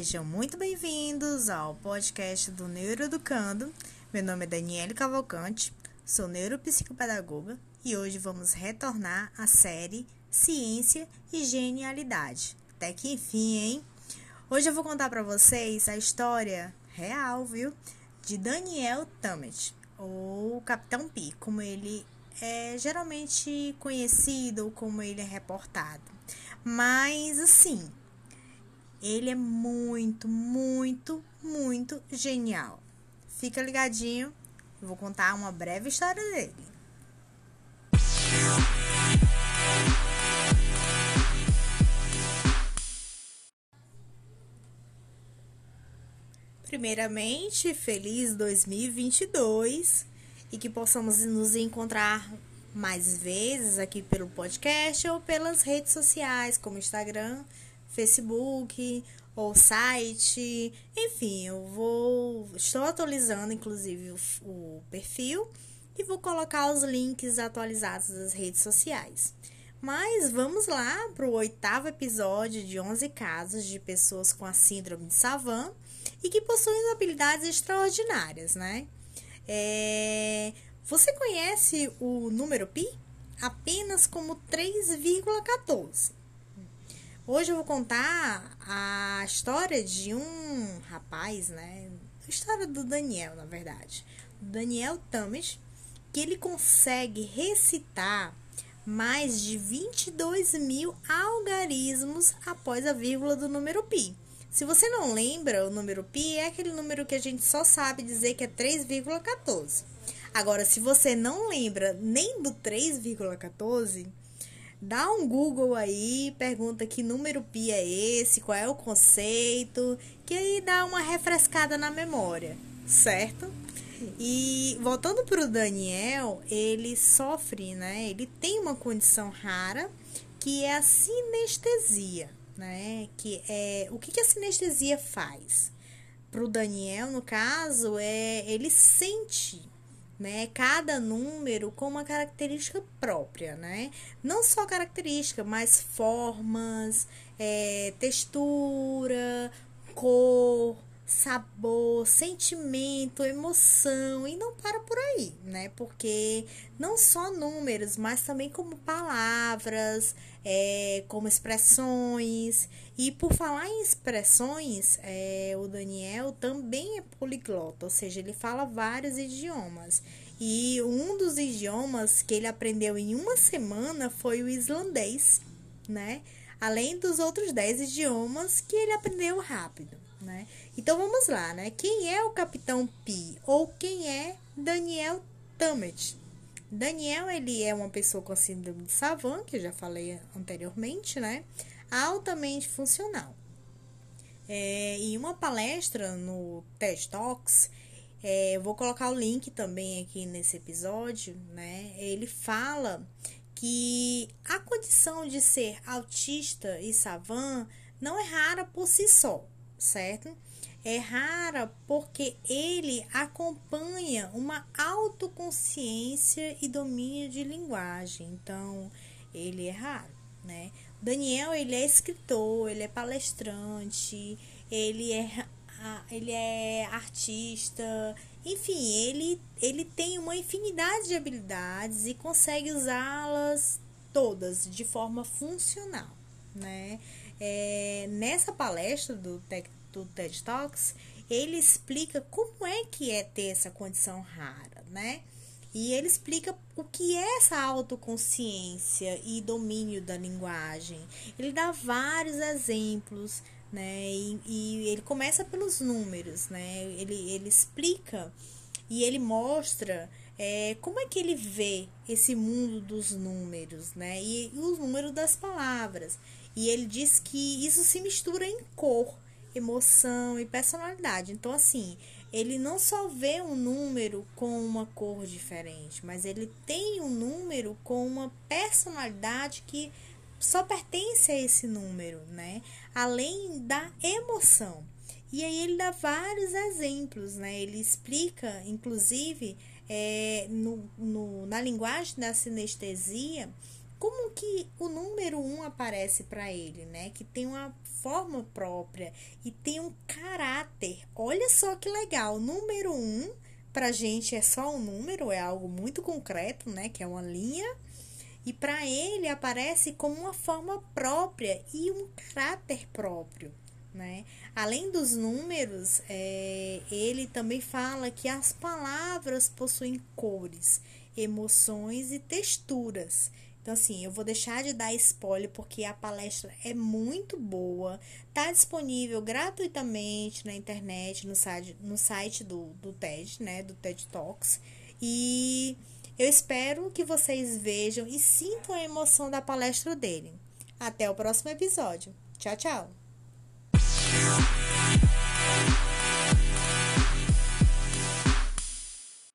Sejam muito bem-vindos ao podcast do Neuroeducando. Meu nome é Daniele Cavalcante, sou neuropsicopedagoga e hoje vamos retornar à série Ciência e Genialidade. Até que enfim, hein? Hoje eu vou contar para vocês a história real, viu? De Daniel Tammet, ou Capitão Pi, como ele é geralmente conhecido, como ele é reportado. Mas assim, ele é muito, muito, muito genial. Fica ligadinho, eu vou contar uma breve história dele. Primeiramente, feliz 2022 e que possamos nos encontrar mais vezes aqui pelo podcast ou pelas redes sociais, como Instagram, Facebook ou site. Enfim, eu vou. Estou atualizando, inclusive, o, o perfil e vou colocar os links atualizados das redes sociais. Mas vamos lá para o oitavo episódio de 11 casos de pessoas com a síndrome de Savant e que possuem habilidades extraordinárias, né? É... Você conhece o número pi? Apenas como 3,14. Hoje eu vou contar a história de um rapaz, né? A história do Daniel, na verdade. Daniel Tames, que ele consegue recitar mais de 22 mil algarismos após a vírgula do número pi. Se você não lembra, o número pi é aquele número que a gente só sabe dizer que é 3,14. Agora, se você não lembra nem do 3,14, Dá um Google aí, pergunta que número pi é esse, qual é o conceito, que aí dá uma refrescada na memória, certo? E voltando para o Daniel, ele sofre, né? Ele tem uma condição rara que é a sinestesia, né? Que é o que, que a sinestesia faz? Para o Daniel, no caso, é ele sente né? Cada número com uma característica própria, né? Não só característica, mas formas, é, textura, cor, sabor, sentimento, emoção e não para por aí, né? Porque não só números, mas também como palavras, é, como expressões. E por falar em expressões, é, o Daniel também é poliglota, ou seja, ele fala vários idiomas. E um dos idiomas que ele aprendeu em uma semana foi o islandês, né? Além dos outros dez idiomas que ele aprendeu rápido, né? Então vamos lá, né? Quem é o Capitão Pi ou quem é Daniel Tammet? Daniel, ele é uma pessoa com síndrome de Savant, que eu já falei anteriormente, né? Altamente funcional. É, em uma palestra no TED Talks, é, eu vou colocar o link também aqui nesse episódio, né? Ele fala que a condição de ser autista e savant não é rara por si só, certo? é rara porque ele acompanha uma autoconsciência e domínio de linguagem. Então, ele é raro, né? Daniel, ele é escritor, ele é palestrante, ele é ele é artista, enfim, ele, ele tem uma infinidade de habilidades e consegue usá-las todas de forma funcional, né? É, nessa palestra do Tech do TED Talks, ele explica como é que é ter essa condição rara, né? E ele explica o que é essa autoconsciência e domínio da linguagem. Ele dá vários exemplos, né? E, e ele começa pelos números, né? Ele, ele explica e ele mostra é, como é que ele vê esse mundo dos números, né? E, e os números das palavras. E ele diz que isso se mistura em cor emoção e personalidade. Então, assim, ele não só vê um número com uma cor diferente, mas ele tem um número com uma personalidade que só pertence a esse número, né? Além da emoção. E aí ele dá vários exemplos, né? Ele explica, inclusive, é, no, no, na linguagem da sinestesia, como que o número um aparece para ele, né? Que tem uma forma própria e tem um caráter. Olha só que legal, número um pra gente é só um número, é algo muito concreto, né? Que é uma linha. E para ele aparece como uma forma própria e um caráter próprio. Né? Além dos números, é, ele também fala que as palavras possuem cores, emoções e texturas. Então, assim, eu vou deixar de dar spoiler porque a palestra é muito boa. Tá disponível gratuitamente na internet, no site, no site do, do TED, né? Do TED Talks. E eu espero que vocês vejam e sintam a emoção da palestra dele. Até o próximo episódio. Tchau, tchau!